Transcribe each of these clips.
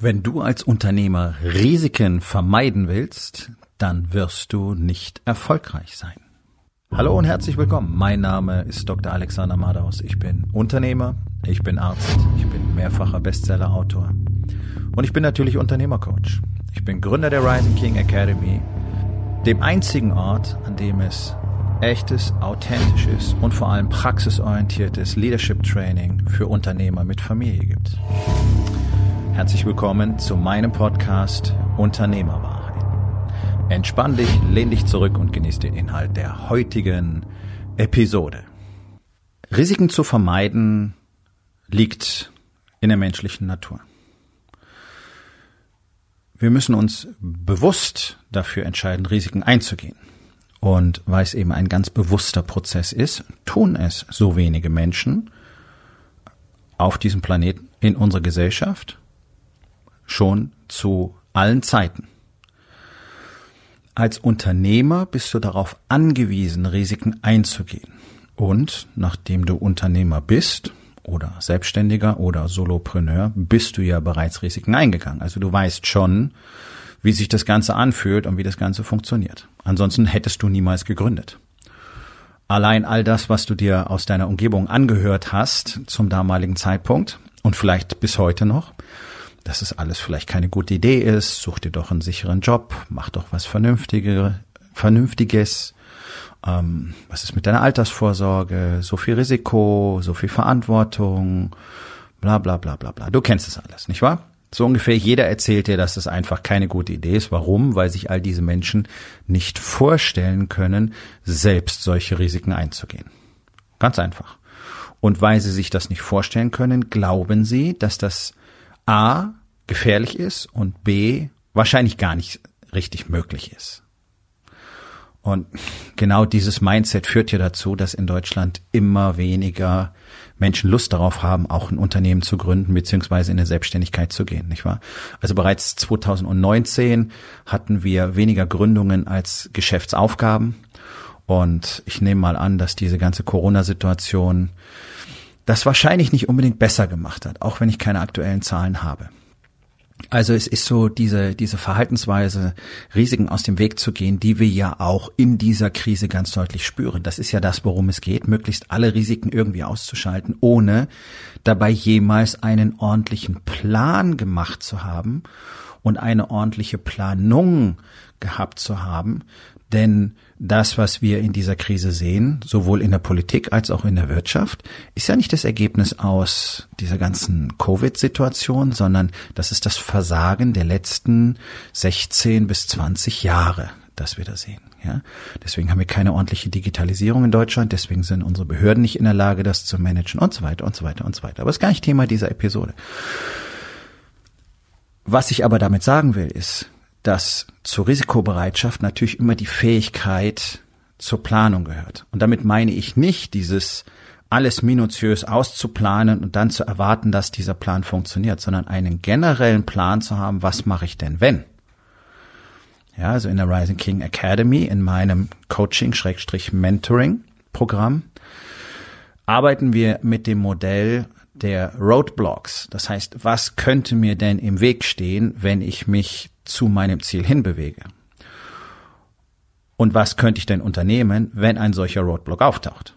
Wenn du als Unternehmer Risiken vermeiden willst, dann wirst du nicht erfolgreich sein. Hallo und herzlich willkommen. Mein Name ist Dr. Alexander Madaus. Ich bin Unternehmer, ich bin Arzt, ich bin mehrfacher Bestsellerautor und ich bin natürlich Unternehmercoach. Ich bin Gründer der Rising King Academy, dem einzigen Ort, an dem es echtes, authentisches und vor allem praxisorientiertes Leadership Training für Unternehmer mit Familie gibt. Herzlich willkommen zu meinem Podcast Unternehmerwahrheit. Entspann dich, lehn dich zurück und genieß den Inhalt der heutigen Episode. Risiken zu vermeiden liegt in der menschlichen Natur. Wir müssen uns bewusst dafür entscheiden, Risiken einzugehen. Und weil es eben ein ganz bewusster Prozess ist, tun es so wenige Menschen auf diesem Planeten, in unserer Gesellschaft schon zu allen Zeiten. Als Unternehmer bist du darauf angewiesen, Risiken einzugehen. Und nachdem du Unternehmer bist oder Selbstständiger oder Solopreneur, bist du ja bereits Risiken eingegangen. Also du weißt schon, wie sich das Ganze anfühlt und wie das Ganze funktioniert. Ansonsten hättest du niemals gegründet. Allein all das, was du dir aus deiner Umgebung angehört hast zum damaligen Zeitpunkt und vielleicht bis heute noch, dass es alles vielleicht keine gute Idee ist, such dir doch einen sicheren Job, mach doch was Vernünftige, Vernünftiges. Ähm, was ist mit deiner Altersvorsorge? So viel Risiko, so viel Verantwortung, bla bla bla bla bla. Du kennst es alles, nicht wahr? So ungefähr jeder erzählt dir, dass es einfach keine gute Idee ist. Warum? Weil sich all diese Menschen nicht vorstellen können, selbst solche Risiken einzugehen. Ganz einfach. Und weil sie sich das nicht vorstellen können, glauben sie, dass das A gefährlich ist und B wahrscheinlich gar nicht richtig möglich ist. Und genau dieses Mindset führt ja dazu, dass in Deutschland immer weniger Menschen Lust darauf haben, auch ein Unternehmen zu gründen beziehungsweise in eine Selbstständigkeit zu gehen, nicht wahr? Also bereits 2019 hatten wir weniger Gründungen als Geschäftsaufgaben. Und ich nehme mal an, dass diese ganze Corona-Situation das wahrscheinlich nicht unbedingt besser gemacht hat, auch wenn ich keine aktuellen Zahlen habe. Also es ist so diese, diese Verhaltensweise, Risiken aus dem Weg zu gehen, die wir ja auch in dieser Krise ganz deutlich spüren. Das ist ja das, worum es geht, möglichst alle Risiken irgendwie auszuschalten, ohne dabei jemals einen ordentlichen Plan gemacht zu haben und eine ordentliche Planung gehabt zu haben, denn das, was wir in dieser Krise sehen, sowohl in der Politik als auch in der Wirtschaft, ist ja nicht das Ergebnis aus dieser ganzen Covid-Situation, sondern das ist das Versagen der letzten 16 bis 20 Jahre, das wir da sehen. Ja, deswegen haben wir keine ordentliche Digitalisierung in Deutschland, deswegen sind unsere Behörden nicht in der Lage, das zu managen und so weiter und so weiter und so weiter. Aber das ist gar nicht Thema dieser Episode. Was ich aber damit sagen will, ist, dass zur Risikobereitschaft natürlich immer die Fähigkeit zur Planung gehört. Und damit meine ich nicht dieses alles minutiös auszuplanen und dann zu erwarten, dass dieser Plan funktioniert, sondern einen generellen Plan zu haben, was mache ich denn, wenn? Ja, also in der Rising King Academy, in meinem Coaching-Mentoring-Programm, arbeiten wir mit dem Modell der Roadblocks. Das heißt, was könnte mir denn im Weg stehen, wenn ich mich zu meinem Ziel hinbewege? Und was könnte ich denn unternehmen, wenn ein solcher Roadblock auftaucht?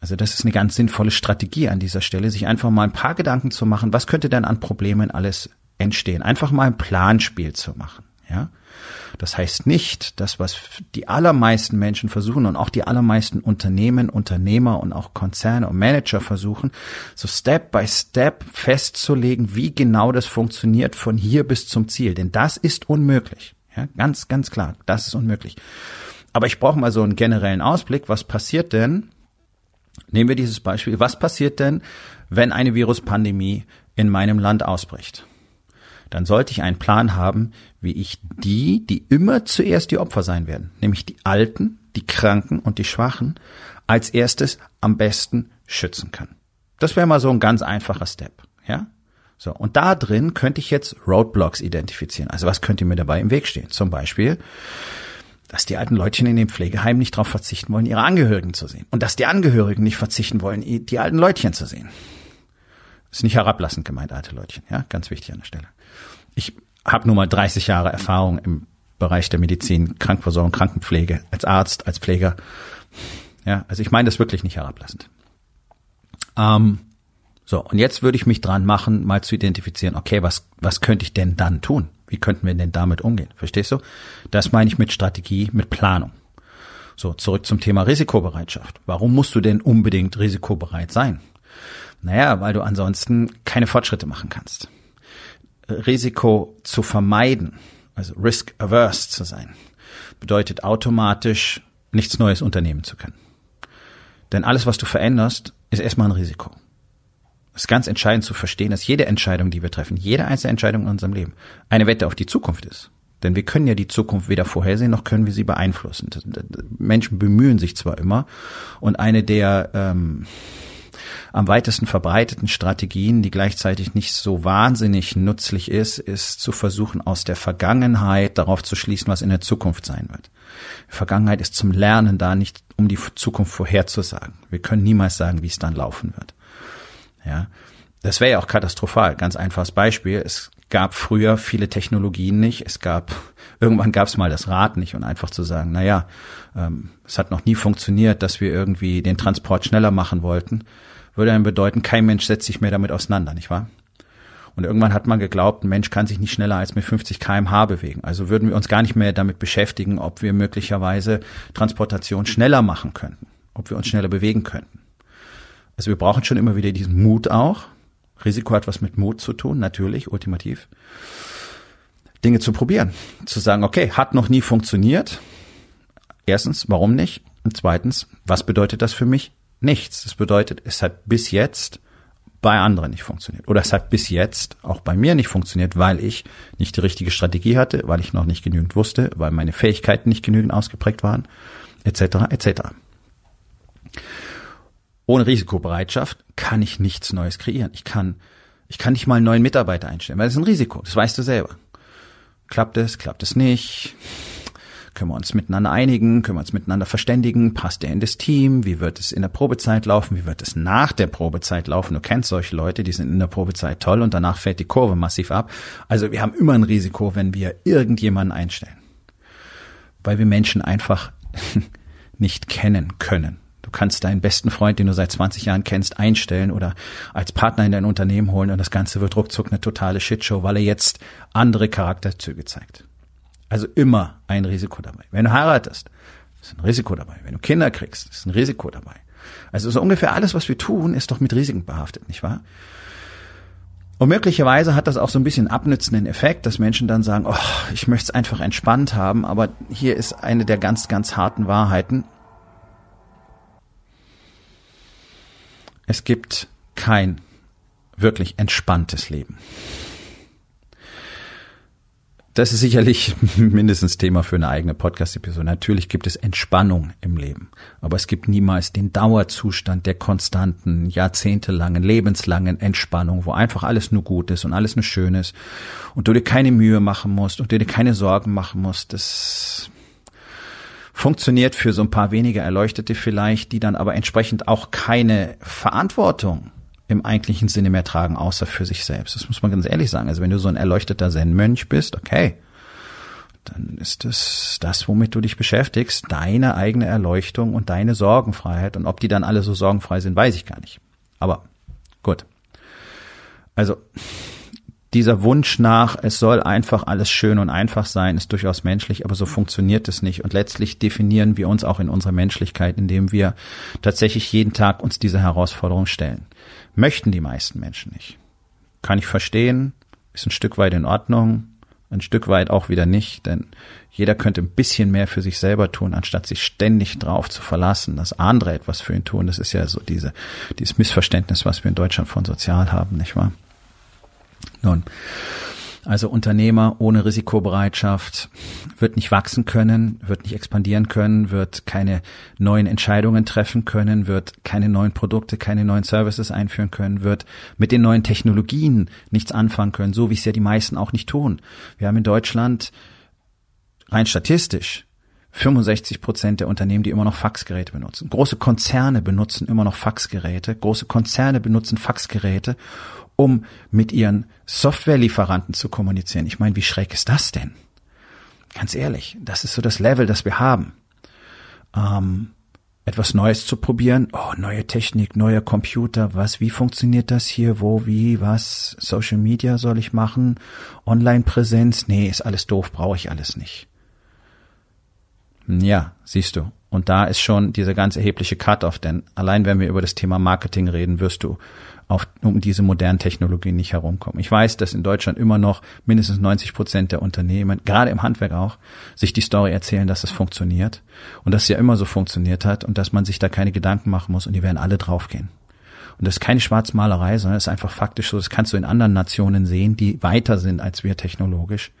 Also das ist eine ganz sinnvolle Strategie an dieser Stelle, sich einfach mal ein paar Gedanken zu machen, was könnte denn an Problemen alles entstehen? Einfach mal ein Planspiel zu machen, ja? Das heißt nicht, dass was die allermeisten Menschen versuchen und auch die allermeisten Unternehmen, Unternehmer und auch Konzerne und Manager versuchen, so Step by Step festzulegen, wie genau das funktioniert von hier bis zum Ziel. Denn das ist unmöglich. Ja, ganz, ganz klar, das ist unmöglich. Aber ich brauche mal so einen generellen Ausblick. Was passiert denn? Nehmen wir dieses Beispiel. Was passiert denn, wenn eine Viruspandemie in meinem Land ausbricht? Dann sollte ich einen Plan haben, wie ich die, die immer zuerst die Opfer sein werden, nämlich die Alten, die Kranken und die Schwachen, als erstes am besten schützen kann. Das wäre mal so ein ganz einfacher Step, ja? So. Und da drin könnte ich jetzt Roadblocks identifizieren. Also was könnte mir dabei im Weg stehen? Zum Beispiel, dass die alten Leutchen in dem Pflegeheim nicht darauf verzichten wollen, ihre Angehörigen zu sehen. Und dass die Angehörigen nicht verzichten wollen, die alten Leutchen zu sehen. Ist nicht herablassend gemeint, alte Leutchen, ja? Ganz wichtig an der Stelle. Ich habe nun mal 30 Jahre Erfahrung im Bereich der Medizin, Krankenversorgung, Krankenpflege, als Arzt, als Pfleger. Ja, also ich meine das wirklich nicht herablassend. Ähm, so, und jetzt würde ich mich dran machen, mal zu identifizieren, okay, was, was könnte ich denn dann tun? Wie könnten wir denn damit umgehen? Verstehst du? Das meine ich mit Strategie, mit Planung. So, zurück zum Thema Risikobereitschaft. Warum musst du denn unbedingt risikobereit sein? Naja, weil du ansonsten keine Fortschritte machen kannst. Risiko zu vermeiden, also risk averse zu sein, bedeutet automatisch nichts Neues unternehmen zu können. Denn alles, was du veränderst, ist erstmal ein Risiko. Es ist ganz entscheidend zu verstehen, dass jede Entscheidung, die wir treffen, jede einzelne Entscheidung in unserem Leben, eine Wette auf die Zukunft ist. Denn wir können ja die Zukunft weder vorhersehen, noch können wir sie beeinflussen. Menschen bemühen sich zwar immer und eine der ähm, am weitesten verbreiteten Strategien, die gleichzeitig nicht so wahnsinnig nützlich ist, ist zu versuchen, aus der Vergangenheit darauf zu schließen, was in der Zukunft sein wird. Vergangenheit ist zum Lernen da, nicht um die Zukunft vorherzusagen. Wir können niemals sagen, wie es dann laufen wird. Ja, das wäre ja auch katastrophal. Ganz einfaches Beispiel. Es gab früher viele Technologien nicht. Es gab, irgendwann gab es mal das Rad nicht und einfach zu sagen, na ja, ähm, es hat noch nie funktioniert, dass wir irgendwie den Transport schneller machen wollten, würde dann bedeuten, kein Mensch setzt sich mehr damit auseinander, nicht wahr? Und irgendwann hat man geglaubt, ein Mensch kann sich nicht schneller als mit 50 kmh bewegen. Also würden wir uns gar nicht mehr damit beschäftigen, ob wir möglicherweise Transportation schneller machen könnten, ob wir uns schneller bewegen könnten. Also wir brauchen schon immer wieder diesen Mut auch. Risiko hat was mit Mut zu tun, natürlich, ultimativ. Dinge zu probieren. Zu sagen, okay, hat noch nie funktioniert. Erstens, warum nicht? Und zweitens, was bedeutet das für mich? Nichts. Das bedeutet, es hat bis jetzt bei anderen nicht funktioniert. Oder es hat bis jetzt auch bei mir nicht funktioniert, weil ich nicht die richtige Strategie hatte, weil ich noch nicht genügend wusste, weil meine Fähigkeiten nicht genügend ausgeprägt waren, etc. etc. Ohne Risikobereitschaft kann ich nichts Neues kreieren. Ich kann, ich kann nicht mal einen neuen Mitarbeiter einstellen, weil das ist ein Risiko. Das weißt du selber. Klappt es, klappt es nicht? Können wir uns miteinander einigen? Können wir uns miteinander verständigen? Passt er in das Team? Wie wird es in der Probezeit laufen? Wie wird es nach der Probezeit laufen? Du kennst solche Leute, die sind in der Probezeit toll und danach fällt die Kurve massiv ab. Also wir haben immer ein Risiko, wenn wir irgendjemanden einstellen. Weil wir Menschen einfach nicht kennen können. Du kannst deinen besten Freund, den du seit 20 Jahren kennst, einstellen oder als Partner in dein Unternehmen holen und das Ganze wird ruckzuck eine totale Shitshow, weil er jetzt andere Charakterzüge zeigt. Also immer ein Risiko dabei. Wenn du heiratest, ist ein Risiko dabei. Wenn du Kinder kriegst, ist ein Risiko dabei. Also so ungefähr alles, was wir tun, ist doch mit Risiken behaftet, nicht wahr? Und möglicherweise hat das auch so ein bisschen abnützenden Effekt, dass Menschen dann sagen, oh, ich möchte es einfach entspannt haben, aber hier ist eine der ganz, ganz harten Wahrheiten. Es gibt kein wirklich entspanntes Leben. Das ist sicherlich mindestens Thema für eine eigene Podcast-Episode. Natürlich gibt es Entspannung im Leben, aber es gibt niemals den Dauerzustand der konstanten, jahrzehntelangen, lebenslangen Entspannung, wo einfach alles nur gut ist und alles nur schön ist und du dir keine Mühe machen musst und du dir keine Sorgen machen musst. Das funktioniert für so ein paar wenige Erleuchtete vielleicht, die dann aber entsprechend auch keine Verantwortung im eigentlichen Sinne mehr tragen, außer für sich selbst. Das muss man ganz ehrlich sagen. Also wenn du so ein erleuchteter Zen-Mönch bist, okay, dann ist es das, womit du dich beschäftigst, deine eigene Erleuchtung und deine Sorgenfreiheit. Und ob die dann alle so sorgenfrei sind, weiß ich gar nicht. Aber gut. Also dieser Wunsch nach, es soll einfach alles schön und einfach sein, ist durchaus menschlich, aber so funktioniert es nicht. Und letztlich definieren wir uns auch in unserer Menschlichkeit, indem wir tatsächlich jeden Tag uns diese Herausforderung stellen. Möchten die meisten Menschen nicht. Kann ich verstehen, ist ein Stück weit in Ordnung, ein Stück weit auch wieder nicht, denn jeder könnte ein bisschen mehr für sich selber tun, anstatt sich ständig drauf zu verlassen, dass andere etwas für ihn tun. Das ist ja so diese, dieses Missverständnis, was wir in Deutschland von sozial haben, nicht wahr? Nun, also Unternehmer ohne Risikobereitschaft wird nicht wachsen können, wird nicht expandieren können, wird keine neuen Entscheidungen treffen können, wird keine neuen Produkte, keine neuen Services einführen können, wird mit den neuen Technologien nichts anfangen können, so wie es ja die meisten auch nicht tun. Wir haben in Deutschland rein statistisch 65 Prozent der Unternehmen, die immer noch Faxgeräte benutzen. Große Konzerne benutzen immer noch Faxgeräte. Große Konzerne benutzen Faxgeräte um mit ihren Softwarelieferanten zu kommunizieren. Ich meine, wie schräg ist das denn? Ganz ehrlich, das ist so das Level, das wir haben. Ähm, etwas Neues zu probieren. Oh, neue Technik, neuer Computer. Was, wie funktioniert das hier? Wo, wie, was? Social Media soll ich machen? Online-Präsenz? Nee, ist alles doof, brauche ich alles nicht. Ja, siehst du. Und da ist schon dieser ganz erhebliche Cut-off, denn allein wenn wir über das Thema Marketing reden, wirst du auf, um diese modernen Technologien nicht herumkommen. Ich weiß, dass in Deutschland immer noch mindestens 90 Prozent der Unternehmen, gerade im Handwerk auch, sich die Story erzählen, dass es funktioniert und dass es ja immer so funktioniert hat und dass man sich da keine Gedanken machen muss und die werden alle draufgehen. Und das ist keine Schwarzmalerei, sondern es ist einfach faktisch so, das kannst du in anderen Nationen sehen, die weiter sind als wir technologisch.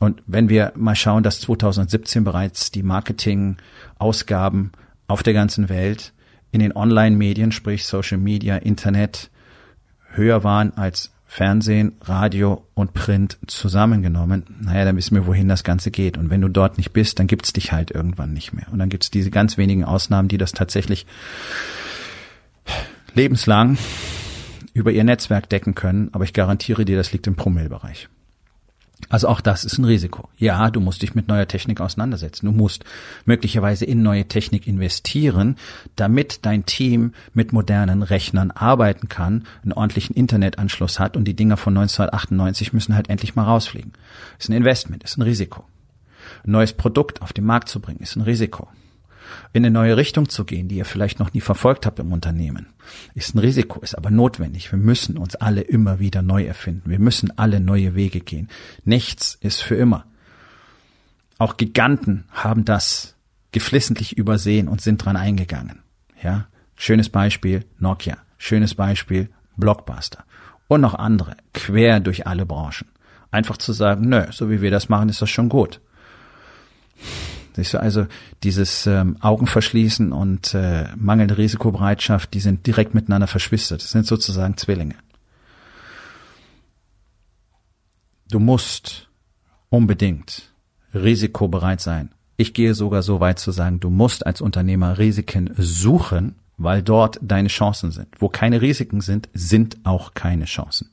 Und wenn wir mal schauen, dass 2017 bereits die Marketingausgaben auf der ganzen Welt in den Online-Medien, sprich Social Media, Internet, höher waren als Fernsehen, Radio und Print zusammengenommen, naja, dann wissen wir, wohin das Ganze geht. Und wenn du dort nicht bist, dann gibt's dich halt irgendwann nicht mehr. Und dann gibt's diese ganz wenigen Ausnahmen, die das tatsächlich lebenslang über ihr Netzwerk decken können. Aber ich garantiere dir, das liegt im Promillbereich. Also auch das ist ein Risiko. Ja, du musst dich mit neuer Technik auseinandersetzen. Du musst möglicherweise in neue Technik investieren, damit dein Team mit modernen Rechnern arbeiten kann, einen ordentlichen Internetanschluss hat und die Dinger von 1998 müssen halt endlich mal rausfliegen. Ist ein Investment, ist ein Risiko. Ein neues Produkt auf den Markt zu bringen, ist ein Risiko in eine neue Richtung zu gehen, die ihr vielleicht noch nie verfolgt habt im Unternehmen. Ist ein Risiko, ist aber notwendig. Wir müssen uns alle immer wieder neu erfinden. Wir müssen alle neue Wege gehen. Nichts ist für immer. Auch Giganten haben das geflissentlich übersehen und sind dran eingegangen. Ja, schönes Beispiel Nokia, schönes Beispiel Blockbuster und noch andere quer durch alle Branchen. Einfach zu sagen, nö, so wie wir das machen, ist das schon gut. Siehst du, also dieses ähm, Augenverschließen und äh, mangelnde Risikobereitschaft, die sind direkt miteinander verschwistert. Das sind sozusagen Zwillinge. Du musst unbedingt risikobereit sein. Ich gehe sogar so weit zu sagen, du musst als Unternehmer Risiken suchen, weil dort deine Chancen sind. Wo keine Risiken sind, sind auch keine Chancen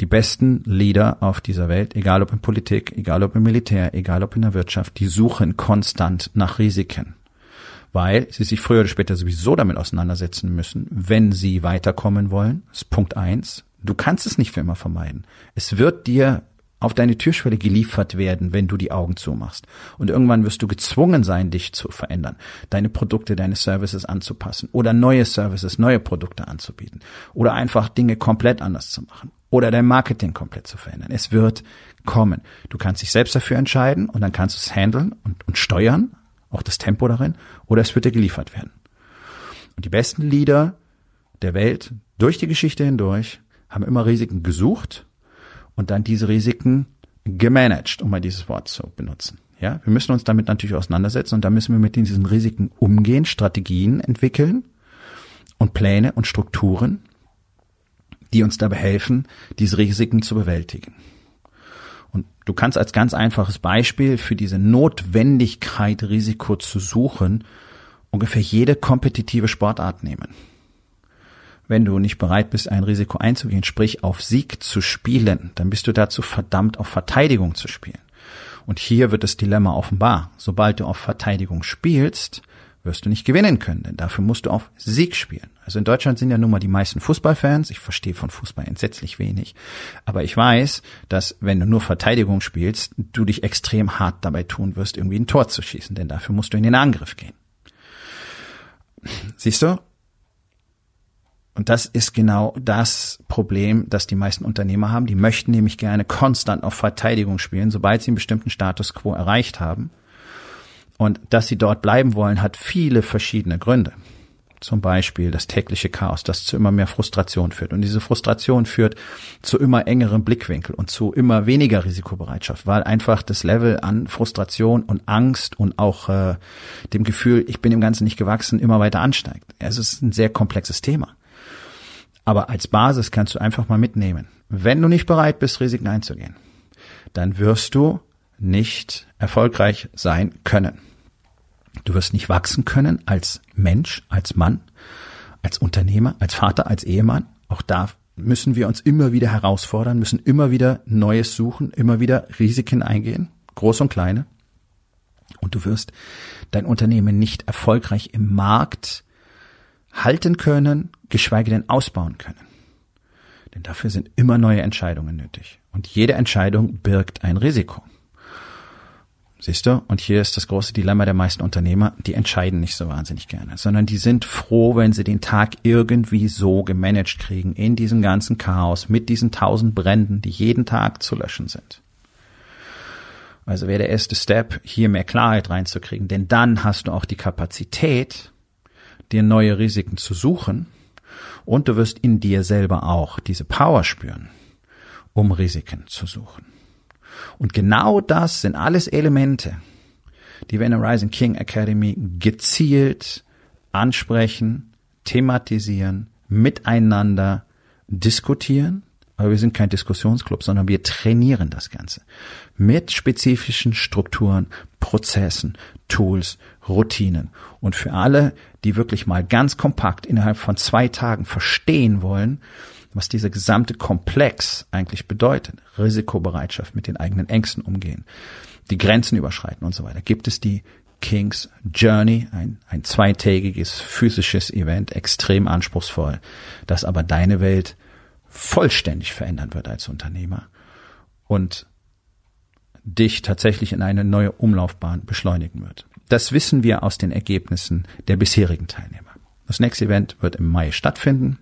die besten Leader auf dieser Welt, egal ob in Politik, egal ob im Militär, egal ob in der Wirtschaft, die suchen konstant nach Risiken, weil sie sich früher oder später sowieso damit auseinandersetzen müssen, wenn sie weiterkommen wollen. Das ist Punkt eins. Du kannst es nicht für immer vermeiden. Es wird dir auf deine Türschwelle geliefert werden, wenn du die Augen zumachst. Und irgendwann wirst du gezwungen sein, dich zu verändern, deine Produkte, deine Services anzupassen oder neue Services, neue Produkte anzubieten oder einfach Dinge komplett anders zu machen oder dein Marketing komplett zu verändern. Es wird kommen. Du kannst dich selbst dafür entscheiden und dann kannst du es handeln und, und steuern, auch das Tempo darin, oder es wird dir geliefert werden. Und die besten Leader der Welt durch die Geschichte hindurch haben immer Risiken gesucht und dann diese Risiken gemanagt, um mal dieses Wort zu benutzen. Ja, wir müssen uns damit natürlich auseinandersetzen und da müssen wir mit diesen Risiken umgehen, Strategien entwickeln und Pläne und Strukturen, die uns dabei helfen, diese Risiken zu bewältigen. Und du kannst als ganz einfaches Beispiel für diese Notwendigkeit, Risiko zu suchen, ungefähr jede kompetitive Sportart nehmen. Wenn du nicht bereit bist, ein Risiko einzugehen, sprich auf Sieg zu spielen, dann bist du dazu verdammt, auf Verteidigung zu spielen. Und hier wird das Dilemma offenbar. Sobald du auf Verteidigung spielst, wirst du nicht gewinnen können, denn dafür musst du auf Sieg spielen. Also in Deutschland sind ja nun mal die meisten Fußballfans. Ich verstehe von Fußball entsetzlich wenig. Aber ich weiß, dass wenn du nur Verteidigung spielst, du dich extrem hart dabei tun wirst, irgendwie ein Tor zu schießen, denn dafür musst du in den Angriff gehen. Siehst du? Und das ist genau das Problem, das die meisten Unternehmer haben. Die möchten nämlich gerne konstant auf Verteidigung spielen, sobald sie einen bestimmten Status quo erreicht haben. Und dass sie dort bleiben wollen, hat viele verschiedene Gründe. Zum Beispiel das tägliche Chaos, das zu immer mehr Frustration führt. Und diese Frustration führt zu immer engerem Blickwinkel und zu immer weniger Risikobereitschaft, weil einfach das Level an Frustration und Angst und auch äh, dem Gefühl, ich bin dem Ganzen nicht gewachsen, immer weiter ansteigt. Es ist ein sehr komplexes Thema. Aber als Basis kannst du einfach mal mitnehmen. Wenn du nicht bereit bist, Risiken einzugehen, dann wirst du nicht erfolgreich sein können. Du wirst nicht wachsen können als Mensch, als Mann, als Unternehmer, als Vater, als Ehemann. Auch da müssen wir uns immer wieder herausfordern, müssen immer wieder Neues suchen, immer wieder Risiken eingehen, groß und kleine. Und du wirst dein Unternehmen nicht erfolgreich im Markt halten können, geschweige denn ausbauen können. Denn dafür sind immer neue Entscheidungen nötig. Und jede Entscheidung birgt ein Risiko. Siehst du? Und hier ist das große Dilemma der meisten Unternehmer, die entscheiden nicht so wahnsinnig gerne, sondern die sind froh, wenn sie den Tag irgendwie so gemanagt kriegen, in diesem ganzen Chaos, mit diesen tausend Bränden, die jeden Tag zu löschen sind. Also wäre der erste Step, hier mehr Klarheit reinzukriegen, denn dann hast du auch die Kapazität, dir neue Risiken zu suchen und du wirst in dir selber auch diese Power spüren, um Risiken zu suchen. Und genau das sind alles Elemente, die wir in der Rising King Academy gezielt ansprechen, thematisieren, miteinander diskutieren. Aber wir sind kein Diskussionsclub, sondern wir trainieren das Ganze mit spezifischen Strukturen, Prozessen, Tools, Routinen. Und für alle, die wirklich mal ganz kompakt innerhalb von zwei Tagen verstehen wollen, was dieser gesamte Komplex eigentlich bedeutet. Risikobereitschaft, mit den eigenen Ängsten umgehen, die Grenzen überschreiten und so weiter. Gibt es die King's Journey, ein, ein zweitägiges physisches Event, extrem anspruchsvoll, das aber deine Welt vollständig verändern wird als Unternehmer und dich tatsächlich in eine neue Umlaufbahn beschleunigen wird. Das wissen wir aus den Ergebnissen der bisherigen Teilnehmer. Das nächste Event wird im Mai stattfinden.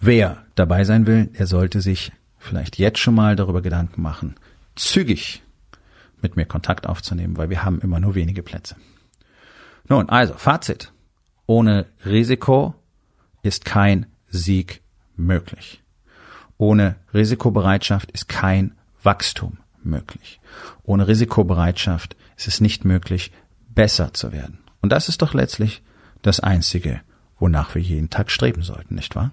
Wer dabei sein will, der sollte sich vielleicht jetzt schon mal darüber Gedanken machen, zügig mit mir Kontakt aufzunehmen, weil wir haben immer nur wenige Plätze. Nun, also Fazit. Ohne Risiko ist kein Sieg möglich. Ohne Risikobereitschaft ist kein Wachstum möglich. Ohne Risikobereitschaft ist es nicht möglich, besser zu werden. Und das ist doch letztlich das Einzige, wonach wir jeden Tag streben sollten, nicht wahr?